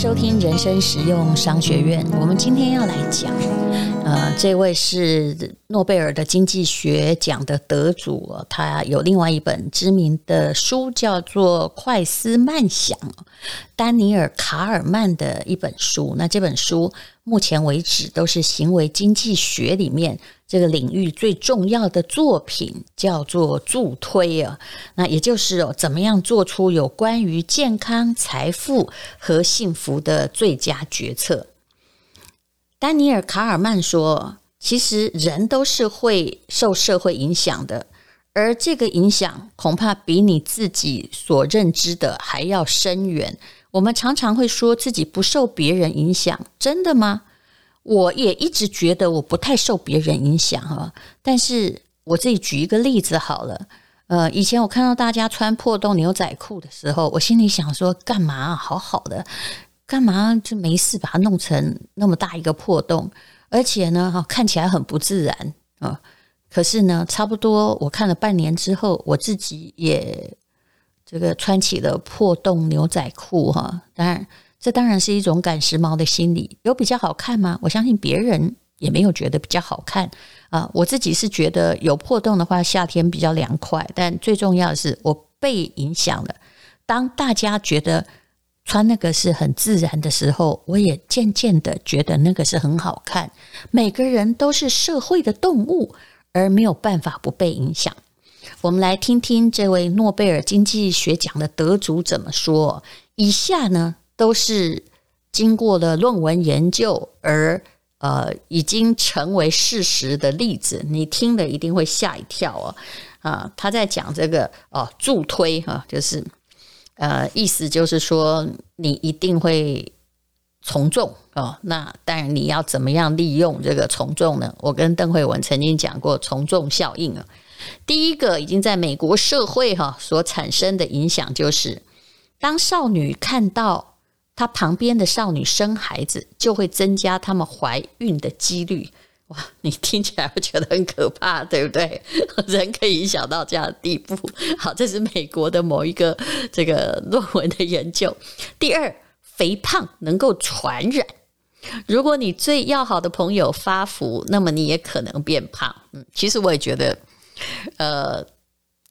收听人生实用商学院。我们今天要来讲，呃，这位是诺贝尔的经济学奖的得主，他有另外一本知名的书，叫做《快思慢想》，丹尼尔·卡尔曼的一本书。那这本书目前为止都是行为经济学里面。这个领域最重要的作品叫做助推啊，那也就是哦，怎么样做出有关于健康、财富和幸福的最佳决策。丹尼尔·卡尔曼说：“其实人都是会受社会影响的，而这个影响恐怕比你自己所认知的还要深远。我们常常会说自己不受别人影响，真的吗？”我也一直觉得我不太受别人影响啊，但是我自己举一个例子好了。呃，以前我看到大家穿破洞牛仔裤的时候，我心里想说，干嘛？好好的，干嘛就没事把它弄成那么大一个破洞？而且呢，哈，看起来很不自然啊。可是呢，差不多我看了半年之后，我自己也这个穿起了破洞牛仔裤哈。当然。这当然是一种赶时髦的心理，有比较好看吗？我相信别人也没有觉得比较好看啊。我自己是觉得有破洞的话，夏天比较凉快。但最重要的是，我被影响了。当大家觉得穿那个是很自然的时候，我也渐渐的觉得那个是很好看。每个人都是社会的动物，而没有办法不被影响。我们来听听这位诺贝尔经济学奖的得主怎么说。以下呢，都是经过了论文研究而呃已经成为事实的例子，你听了一定会吓一跳哦。啊，他在讲这个哦助推哈，就是呃意思就是说你一定会从众哦。那当然你要怎么样利用这个从众呢？我跟邓惠文曾经讲过从众效应啊。第一个已经在美国社会哈所产生的影响就是，当少女看到。她旁边的少女生孩子，就会增加她们怀孕的几率。哇，你听起来会觉得很可怕，对不对？人可以想到这样的地步。好，这是美国的某一个这个论文的研究。第二，肥胖能够传染。如果你最要好的朋友发福，那么你也可能变胖。嗯，其实我也觉得，呃。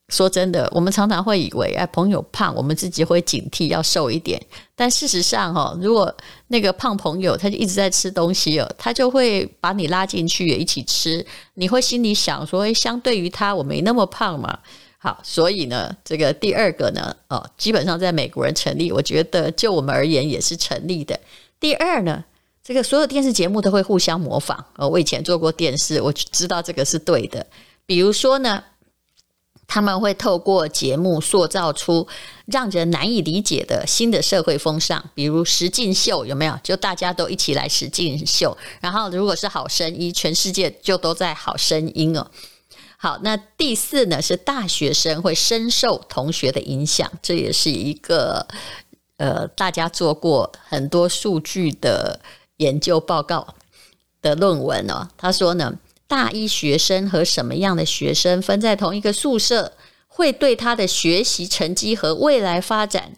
说真的，我们常常会以为，哎，朋友胖，我们自己会警惕要瘦一点。但事实上，哈，如果那个胖朋友他就一直在吃东西哦，他就会把你拉进去也一起吃。你会心里想说，哎，相对于他，我没那么胖嘛。好，所以呢，这个第二个呢，哦，基本上在美国人成立，我觉得就我们而言也是成立的。第二呢，这个所有电视节目都会互相模仿。哦，我以前做过电视，我知道这个是对的。比如说呢。他们会透过节目塑造出让人难以理解的新的社会风尚，比如实境秀，有没有？就大家都一起来实境秀。然后，如果是好声音，全世界就都在好声音哦。好，那第四呢，是大学生会深受同学的影响，这也是一个呃，大家做过很多数据的研究报告的论文哦。他说呢。大一学生和什么样的学生分在同一个宿舍，会对他的学习成绩和未来发展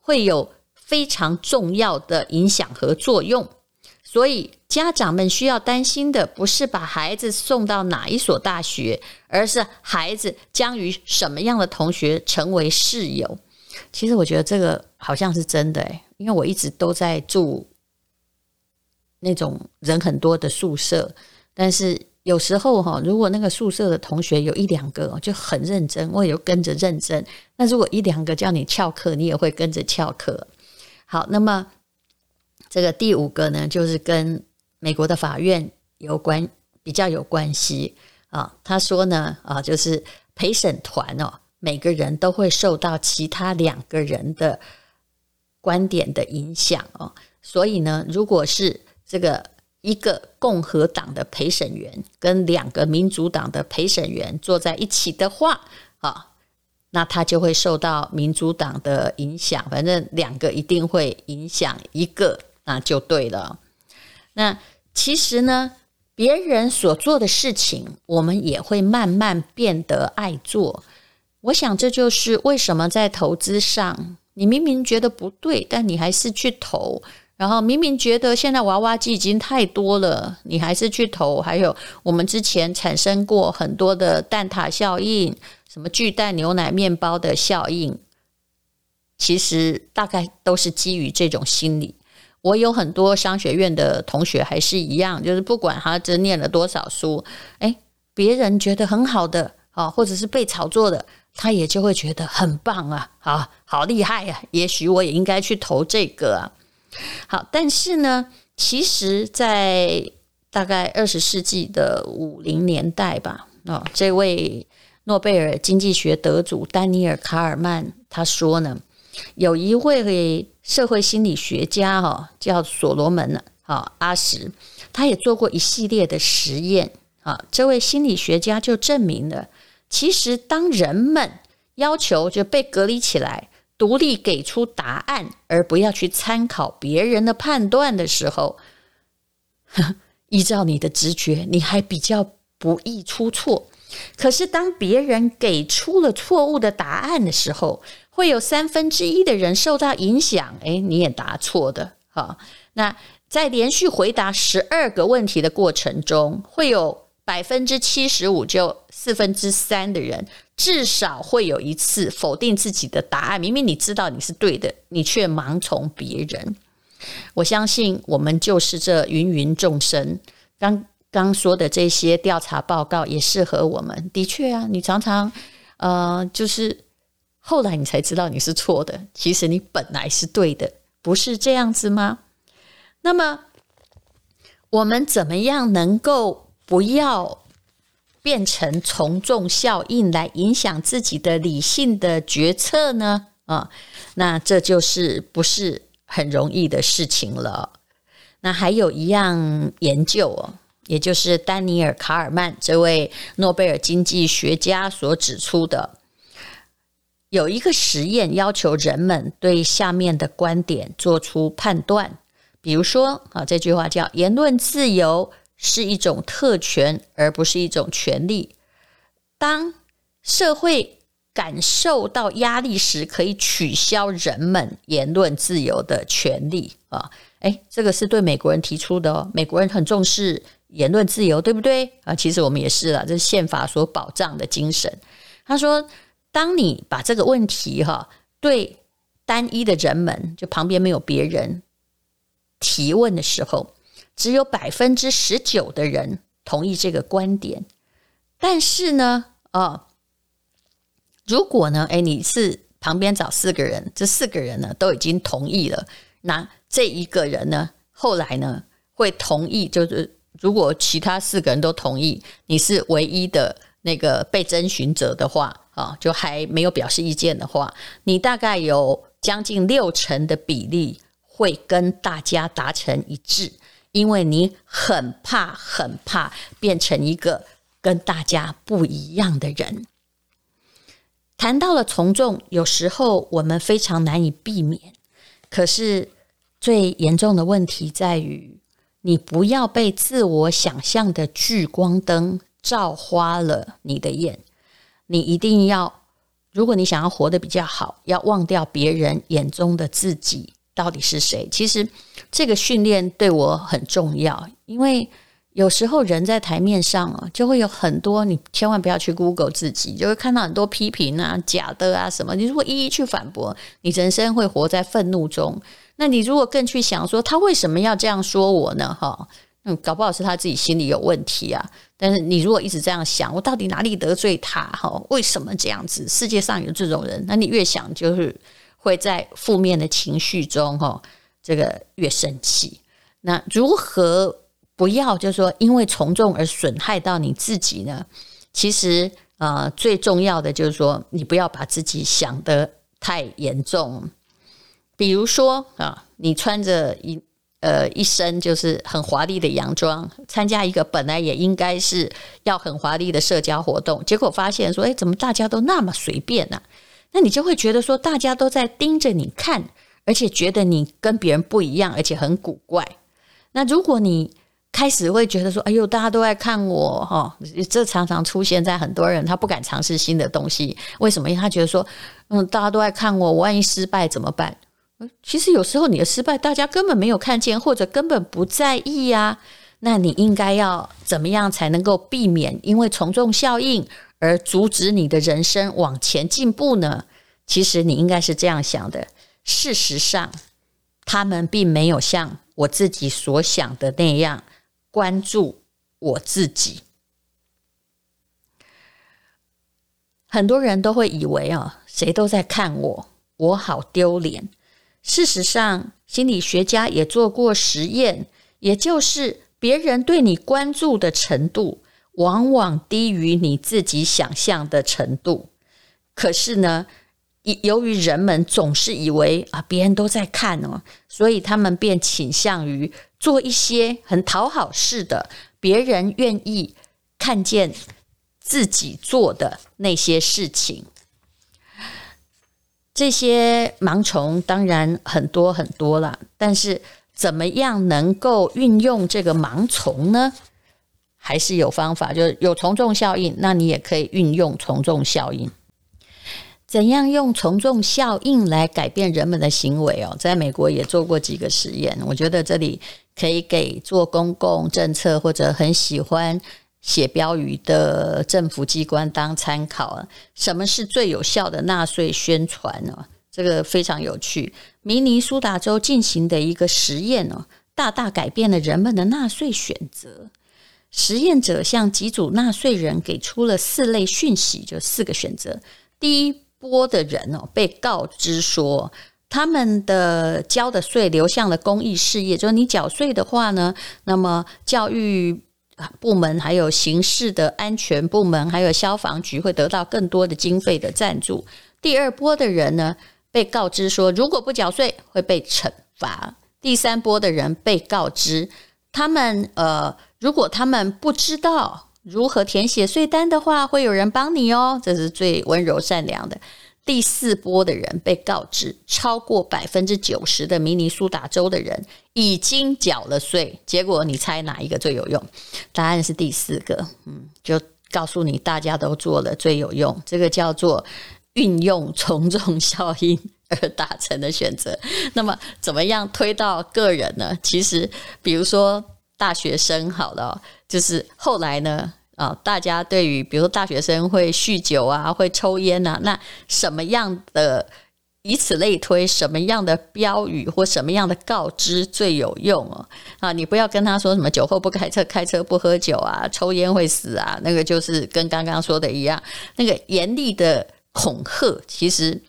会有非常重要的影响和作用。所以，家长们需要担心的不是把孩子送到哪一所大学，而是孩子将与什么样的同学成为室友。其实，我觉得这个好像是真的，因为我一直都在住那种人很多的宿舍。但是有时候哈，如果那个宿舍的同学有一两个就很认真，我也有跟着认真。那如果一两个叫你翘课，你也会跟着翘课。好，那么这个第五个呢，就是跟美国的法院有关，比较有关系啊。他说呢，啊，就是陪审团哦，每个人都会受到其他两个人的观点的影响哦。所以呢，如果是这个。一个共和党的陪审员跟两个民主党的陪审员坐在一起的话，啊，那他就会受到民主党的影响。反正两个一定会影响一个，那就对了。那其实呢，别人所做的事情，我们也会慢慢变得爱做。我想这就是为什么在投资上，你明明觉得不对，但你还是去投。然后明明觉得现在娃娃机已经太多了，你还是去投。还有我们之前产生过很多的蛋挞效应，什么巨蛋牛奶面包的效应，其实大概都是基于这种心理。我有很多商学院的同学还是一样，就是不管他这念了多少书，诶，别人觉得很好的啊，或者是被炒作的，他也就会觉得很棒啊，啊，好厉害呀，也许我也应该去投这个啊。好，但是呢，其实，在大概二十世纪的五零年代吧，哦，这位诺贝尔经济学得主丹尼尔·卡尔曼他说呢，有一位社会心理学家哈，叫所罗门呢啊阿什，他也做过一系列的实验啊。这位心理学家就证明了，其实当人们要求就被隔离起来。独立给出答案，而不要去参考别人的判断的时候，依照你的直觉，你还比较不易出错。可是，当别人给出了错误的答案的时候，会有三分之一的人受到影响。诶，你也答错的。哈，那在连续回答十二个问题的过程中，会有百分之七十五，就四分之三的人。至少会有一次否定自己的答案，明明你知道你是对的，你却盲从别人。我相信我们就是这芸芸众生。刚刚说的这些调查报告也适合我们。的确啊，你常常呃，就是后来你才知道你是错的，其实你本来是对的，不是这样子吗？那么我们怎么样能够不要变成从众效应来影响自己的理性的决策呢？啊，那这就是不是很容易的事情了。那还有一样研究哦，也就是丹尼尔·卡尔曼这位诺贝尔经济学家所指出的，有一个实验要求人们对下面的观点做出判断，比如说啊，这句话叫“言论自由”。是一种特权，而不是一种权利。当社会感受到压力时，可以取消人们言论自由的权利啊！诶，这个是对美国人提出的哦。美国人很重视言论自由，对不对啊？其实我们也是啊，这是宪法所保障的精神。他说，当你把这个问题哈对单一的人们，就旁边没有别人提问的时候。只有百分之十九的人同意这个观点，但是呢，哦，如果呢，诶，你是旁边找四个人，这四个人呢都已经同意了，那这一个人呢，后来呢会同意，就是如果其他四个人都同意，你是唯一的那个被征询者的话，啊，就还没有表示意见的话，你大概有将近六成的比例会跟大家达成一致。因为你很怕，很怕变成一个跟大家不一样的人。谈到了从众，有时候我们非常难以避免。可是最严重的问题在于，你不要被自我想象的聚光灯照花了你的眼。你一定要，如果你想要活得比较好，要忘掉别人眼中的自己。到底是谁？其实这个训练对我很重要，因为有时候人在台面上啊，就会有很多你千万不要去 Google 自己，就会看到很多批评啊、假的啊什么。你如果一一去反驳，你人生会活在愤怒中。那你如果更去想说他为什么要这样说我呢？哈，嗯，搞不好是他自己心里有问题啊。但是你如果一直这样想，我到底哪里得罪他？哈，为什么这样子？世界上有这种人，那你越想就是。会在负面的情绪中，哈，这个越生气。那如何不要就是说因为从众而损害到你自己呢？其实，呃，最重要的就是说，你不要把自己想得太严重。比如说啊，你穿着一呃一身就是很华丽的洋装，参加一个本来也应该是要很华丽的社交活动，结果发现说，哎，怎么大家都那么随便呢？那你就会觉得说，大家都在盯着你看，而且觉得你跟别人不一样，而且很古怪。那如果你开始会觉得说：“哎呦，大家都在看我哈。”这常常出现在很多人，他不敢尝试新的东西。为什么？因为他觉得说：“嗯，大家都在看我，我万一失败怎么办？”其实有时候你的失败，大家根本没有看见，或者根本不在意呀。那你应该要怎么样才能够避免因为从众效应而阻止你的人生往前进步呢？其实你应该是这样想的：事实上，他们并没有像我自己所想的那样关注我自己。很多人都会以为啊，谁都在看我，我好丢脸。事实上，心理学家也做过实验，也就是别人对你关注的程度，往往低于你自己想象的程度。可是呢，由于人们总是以为啊，别人都在看哦，所以他们便倾向于做一些很讨好式的，别人愿意看见自己做的那些事情。这些盲从当然很多很多了，但是怎么样能够运用这个盲从呢？还是有方法，就是有从众效应，那你也可以运用从众效应。怎样用从众效应来改变人们的行为哦？在美国也做过几个实验，我觉得这里可以给做公共政策或者很喜欢。写标语的政府机关当参考，什么是最有效的纳税宣传呢？这个非常有趣。明尼苏达州进行的一个实验呢，大大改变了人们的纳税选择。实验者向几组纳税人给出了四类讯息，就四个选择。第一波的人哦，被告知说，他们的交的税流向了公益事业，就是你缴税的话呢，那么教育。部门还有刑事的安全部门，还有消防局会得到更多的经费的赞助。第二波的人呢，被告知说，如果不缴税会被惩罚。第三波的人被告知，他们呃，如果他们不知道如何填写税单的话，会有人帮你哦，这是最温柔善良的。第四波的人被告知，超过百分之九十的明尼苏达州的人已经缴了税。结果你猜哪一个最有用？答案是第四个。嗯，就告诉你，大家都做了最有用。这个叫做运用从众效应而达成的选择。那么，怎么样推到个人呢？其实，比如说大学生好了，就是后来呢。啊、大家对于比如说大学生会酗酒啊，会抽烟啊，那什么样的，以此类推，什么样的标语或什么样的告知最有用哦？啊，你不要跟他说什么酒后不开车，开车不喝酒啊，抽烟会死啊，那个就是跟刚刚说的一样，那个严厉的恐吓，其实。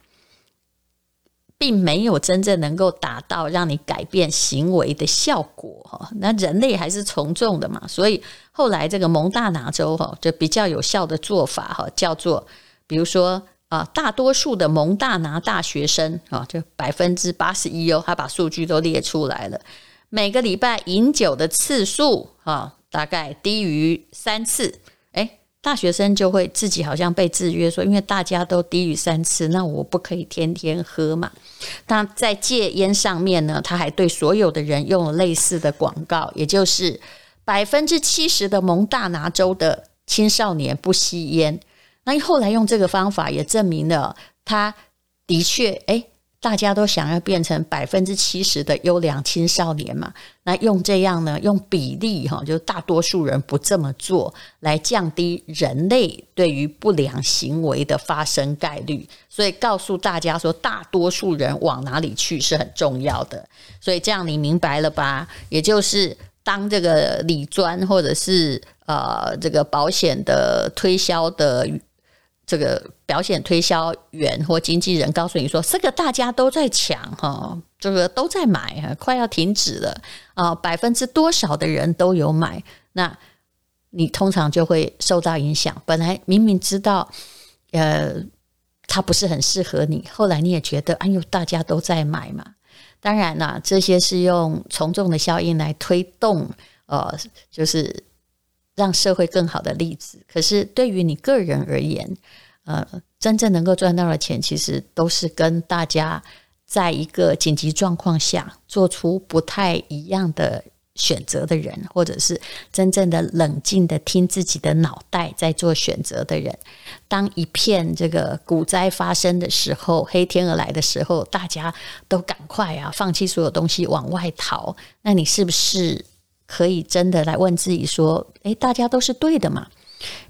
并没有真正能够达到让你改变行为的效果哈，那人类还是从众的嘛，所以后来这个蒙大拿州哈就比较有效的做法哈，叫做比如说啊，大多数的蒙大拿大学生啊，就百分之八十一哦，他把数据都列出来了，每个礼拜饮酒的次数啊，大概低于三次，大学生就会自己好像被制约，说因为大家都低于三次，那我不可以天天喝嘛。那在戒烟上面呢，他还对所有的人用了类似的广告，也就是百分之七十的蒙大拿州的青少年不吸烟。那后来用这个方法也证明了，他的确诶大家都想要变成百分之七十的优良青少年嘛？那用这样呢？用比例哈，就大多数人不这么做，来降低人类对于不良行为的发生概率。所以告诉大家说，大多数人往哪里去是很重要的。所以这样你明白了吧？也就是当这个理专或者是呃这个保险的推销的。这个保险推销员或经纪人告诉你说：“这个大家都在抢哈，这个都在买，快要停止了啊，百分之多少的人都有买，那你通常就会受到影响。本来明明知道，呃，它不是很适合你，后来你也觉得，哎呦，大家都在买嘛。当然啦，这些是用从众的效应来推动，呃，就是。”让社会更好的例子，可是对于你个人而言，呃，真正能够赚到的钱，其实都是跟大家在一个紧急状况下做出不太一样的选择的人，或者是真正的冷静的听自己的脑袋在做选择的人。当一片这个股灾发生的时候，黑天鹅来的时候，大家都赶快啊，放弃所有东西往外逃。那你是不是可以真的来问自己说：诶，大家都是对的嘛？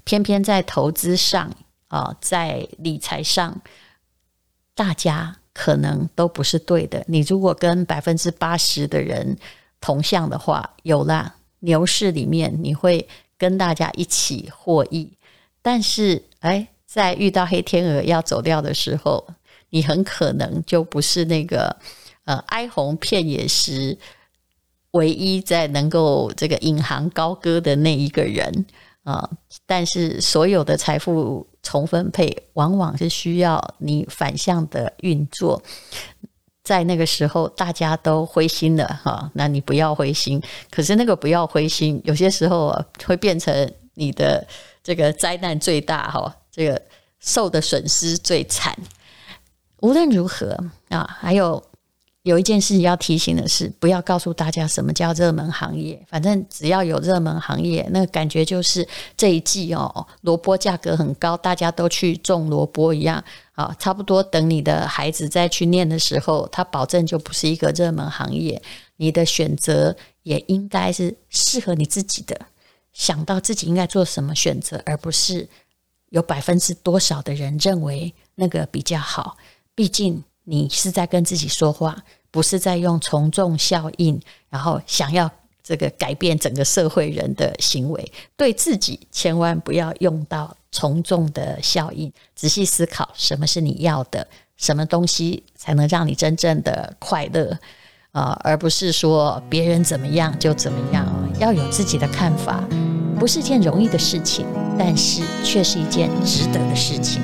偏偏在投资上啊，在理财上，大家可能都不是对的。你如果跟百分之八十的人同向的话，有啦，牛市里面你会跟大家一起获益。但是，哎，在遇到黑天鹅要走掉的时候，你很可能就不是那个呃哀鸿遍野时唯一在能够这个引吭高歌的那一个人啊。但是，所有的财富重分配，往往是需要你反向的运作。在那个时候，大家都灰心了哈，那你不要灰心。可是那个不要灰心，有些时候啊会变成你的这个灾难最大哈，这个受的损失最惨。无论如何啊，还有。有一件事要提醒的是，不要告诉大家什么叫热门行业。反正只要有热门行业，那个感觉就是这一季哦，萝卜价格很高，大家都去种萝卜一样啊。差不多等你的孩子再去念的时候，他保证就不是一个热门行业。你的选择也应该是适合你自己的，想到自己应该做什么选择，而不是有百分之多少的人认为那个比较好。毕竟。你是在跟自己说话，不是在用从众效应，然后想要这个改变整个社会人的行为。对自己千万不要用到从众的效应，仔细思考什么是你要的，什么东西才能让你真正的快乐啊、而不是说别人怎么样就怎么样。要有自己的看法，不是件容易的事情，但是却是一件值得的事情。